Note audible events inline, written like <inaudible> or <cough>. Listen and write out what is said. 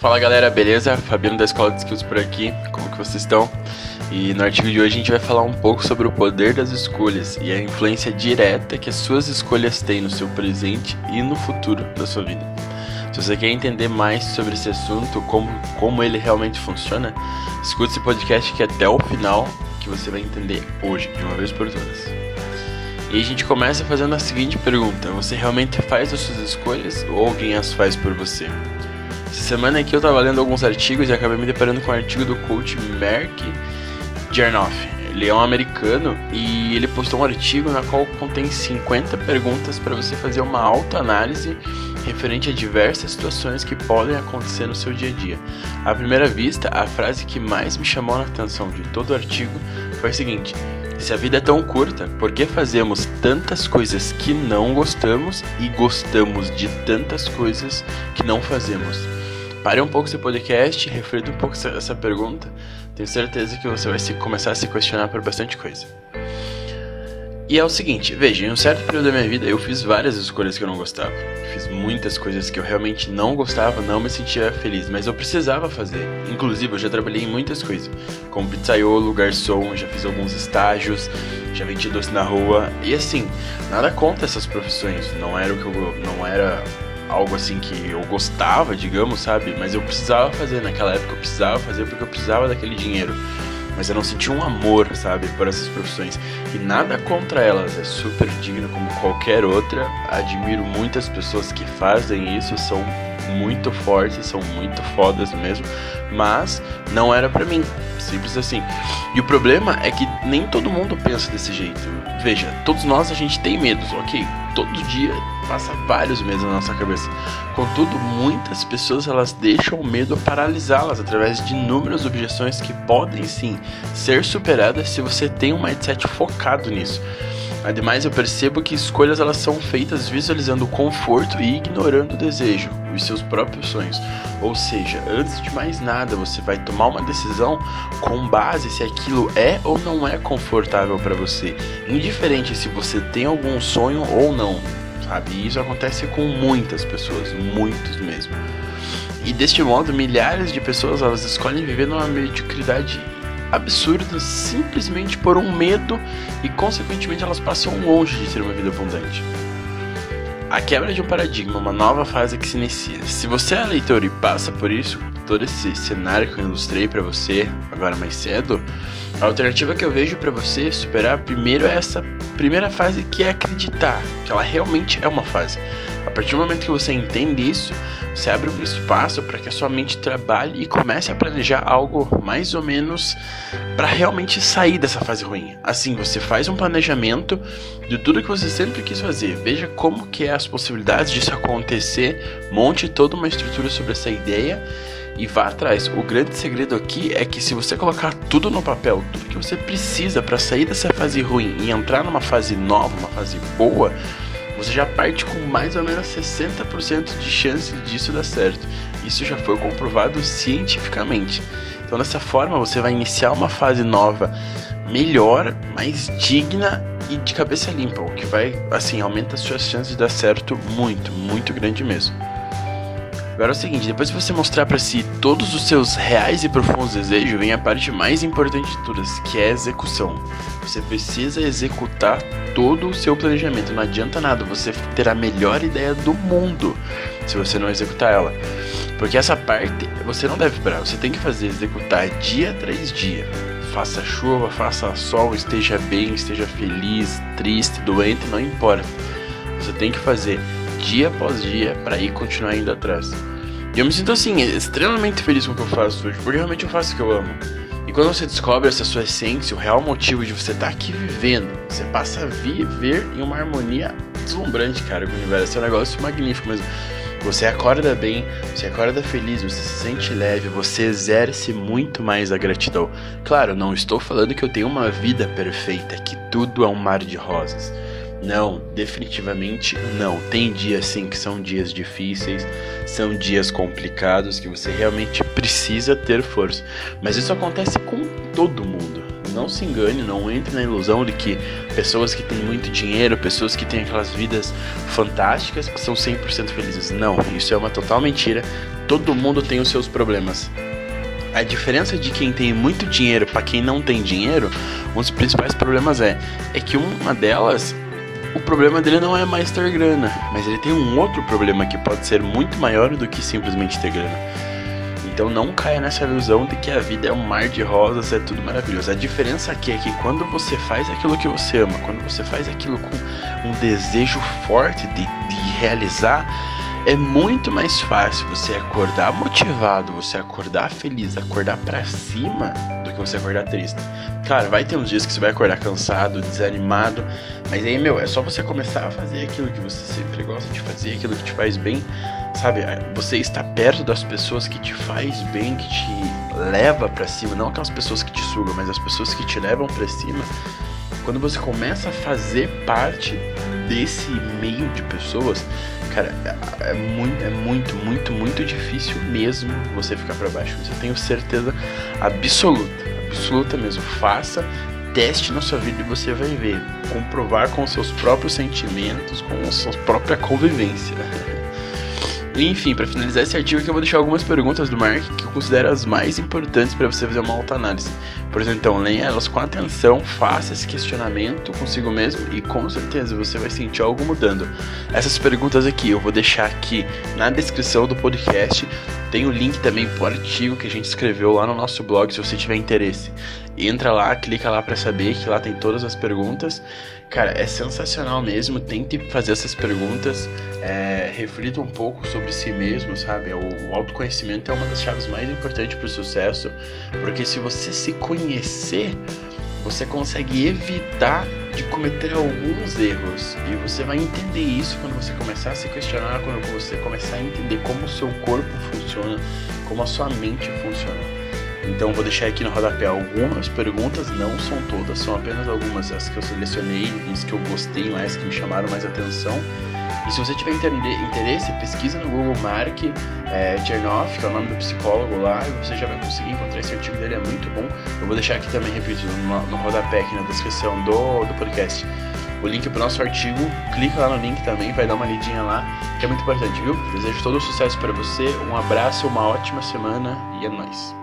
Fala galera, beleza? Fabiano da Escola de Skills por aqui, como que vocês estão? E no artigo de hoje a gente vai falar um pouco sobre o poder das escolhas e a influência direta que as suas escolhas têm no seu presente e no futuro da sua vida. Se você quer entender mais sobre esse assunto, como, como ele realmente funciona, escute esse podcast aqui até o final que você vai entender hoje, de uma vez por todas. E a gente começa fazendo a seguinte pergunta: Você realmente faz as suas escolhas ou alguém as faz por você? Essa semana aqui eu tava lendo alguns artigos e acabei me deparando com um artigo do coach Merck Jernoff. Ele é um americano e ele postou um artigo na qual contém 50 perguntas para você fazer uma autoanálise referente a diversas situações que podem acontecer no seu dia a dia. À primeira vista, a frase que mais me chamou a atenção de todo o artigo foi a seguinte: se a vida é tão curta, por que fazemos tantas coisas que não gostamos e gostamos de tantas coisas que não fazemos? Pare um pouco esse podcast, reflita um pouco essa, pergunta. Tenho certeza que você vai se, começar a se questionar por bastante coisa. E é o seguinte, veja, em um certo período da minha vida eu fiz várias escolhas que eu não gostava. Fiz muitas coisas que eu realmente não gostava, não me sentia feliz, mas eu precisava fazer. Inclusive, eu já trabalhei em muitas coisas, como pizzaiolo, garçom, já fiz alguns estágios, já vendi doce na rua. E assim, nada contra essas profissões, não era o que eu não era algo assim que eu gostava, digamos, sabe? Mas eu precisava fazer, naquela época eu precisava fazer porque eu precisava daquele dinheiro. Mas eu não sentia um amor, sabe, por essas profissões. E nada contra elas, é super digno como qualquer outra. Admiro muitas pessoas que fazem isso, são muito fortes, são muito fodas mesmo, mas não era para mim, simples assim. E o problema é que nem todo mundo pensa desse jeito. Veja, todos nós a gente tem medos, ok? Todo dia passa vários medos na nossa cabeça. Contudo, muitas pessoas elas deixam o medo paralisá-las através de inúmeras objeções que podem sim ser superadas se você tem um mindset focado nisso. Ademais, eu percebo que escolhas elas são feitas visualizando o conforto e ignorando o desejo, os seus próprios sonhos. Ou seja, antes de mais nada, você vai tomar uma decisão com base se aquilo é ou não é confortável para você, indiferente se você tem algum sonho ou não, sabe? E isso acontece com muitas pessoas, muitos mesmo. E deste modo, milhares de pessoas elas escolhem viver numa mediocridade absurdas simplesmente por um medo e, consequentemente, elas passam longe de ter uma vida abundante. A quebra de um paradigma, uma nova fase que se inicia. Se você é leitor e passa por isso, todo esse cenário que eu ilustrei para você agora mais cedo, a alternativa que eu vejo para você superar primeiro é essa primeira fase que é acreditar que ela realmente é uma fase. A partir do momento que você entende isso, você abre um espaço para que a sua mente trabalhe e comece a planejar algo mais ou menos para realmente sair dessa fase ruim. Assim, você faz um planejamento de tudo que você sempre quis fazer. Veja como que é as possibilidades disso acontecer, monte toda uma estrutura sobre essa ideia e vá atrás. O grande segredo aqui é que se você colocar tudo no papel, tudo que você precisa para sair dessa fase ruim e entrar numa fase nova, uma fase boa, você já parte com mais ou menos 60% de chance disso dar certo. Isso já foi comprovado cientificamente. Então, dessa forma, você vai iniciar uma fase nova melhor, mais digna e de cabeça limpa, o que vai, assim, aumenta as suas chances de dar certo muito, muito grande mesmo. Agora é o seguinte, depois de você mostrar para si todos os seus reais e profundos desejos, vem a parte mais importante de todas, que é a execução. Você precisa executar todo o seu planejamento. Não adianta nada você ter a melhor ideia do mundo se você não executar ela. Porque essa parte você não deve esperar, você tem que fazer, executar dia atrás dia. Faça chuva, faça sol, esteja bem, esteja feliz, triste, doente, não importa. Você tem que fazer dia após dia para ir continuar indo atrás. E eu me sinto assim, extremamente feliz com o que eu faço hoje, porque realmente eu faço o que eu amo. E quando você descobre essa sua essência, o real motivo de você estar tá aqui vivendo, você passa a viver em uma harmonia deslumbrante, cara, com o universo. É um negócio magnífico mesmo. Você acorda bem, você acorda feliz, você se sente leve, você exerce muito mais a gratidão. Claro, não estou falando que eu tenho uma vida perfeita, que tudo é um mar de rosas. Não, definitivamente não. Tem dias sim que são dias difíceis, são dias complicados que você realmente precisa ter força. Mas isso acontece com todo mundo. não se engane, não entre na ilusão de que pessoas que têm muito dinheiro, pessoas que têm aquelas vidas fantásticas, são 100% felizes. Não, isso é uma total mentira. Todo mundo tem os seus problemas. A diferença de quem tem muito dinheiro para quem não tem dinheiro, um dos principais problemas é, é que uma delas o problema dele não é mais ter grana, mas ele tem um outro problema que pode ser muito maior do que simplesmente ter grana. Então não caia nessa ilusão de que a vida é um mar de rosas, é tudo maravilhoso. A diferença aqui é que quando você faz aquilo que você ama, quando você faz aquilo com um desejo forte de, de realizar, é muito mais fácil você acordar motivado, você acordar feliz, acordar para cima do que você acordar triste. Claro, vai ter uns dias que você vai acordar cansado, desanimado, mas aí, meu, é só você começar a fazer aquilo que você sempre gosta de fazer, aquilo que te faz bem, sabe? Você está perto das pessoas que te faz bem, que te leva para cima, não aquelas pessoas que te sugam, mas as pessoas que te levam para cima. Quando você começa a fazer parte desse meio de pessoas, cara, é, muito, é muito, muito, muito difícil mesmo você ficar para baixo. Eu tenho certeza absoluta, absoluta mesmo. Faça, teste na sua vida e você vai ver, comprovar com seus próprios sentimentos, com sua própria convivência. <laughs> Enfim, para finalizar esse artigo aqui, eu vou deixar algumas perguntas do Mark que eu considero as mais importantes para você fazer uma autoanálise. Por exemplo, então, leia elas com atenção, faça esse questionamento consigo mesmo e com certeza você vai sentir algo mudando. Essas perguntas aqui eu vou deixar aqui na descrição do podcast. Tem o link também pro artigo que a gente escreveu lá no nosso blog, se você tiver interesse. Entra lá, clica lá para saber que lá tem todas as perguntas. Cara, é sensacional mesmo. Tente fazer essas perguntas. É, reflita um pouco sobre si mesmo, sabe? O, o autoconhecimento é uma das chaves mais importantes para o sucesso. Porque se você se conhecer, você consegue evitar de cometer alguns erros. E você vai entender isso quando você começar a se questionar, quando você começar a entender como o seu corpo funciona, como a sua mente funciona. Então vou deixar aqui no rodapé algumas perguntas, não são todas, são apenas algumas as que eu selecionei, as que eu gostei mais, que me chamaram mais atenção. E se você tiver interesse, pesquisa no Google Mark é, Chernoff, que é o nome do psicólogo lá, e você já vai conseguir encontrar esse artigo dele, é muito bom. Eu vou deixar aqui também, repito, no, no rodapé aqui na descrição do, do podcast o link pro nosso artigo, clica lá no link também, vai dar uma lidinha lá, que é muito importante, viu? Desejo todo o sucesso para você, um abraço, uma ótima semana e é nóis.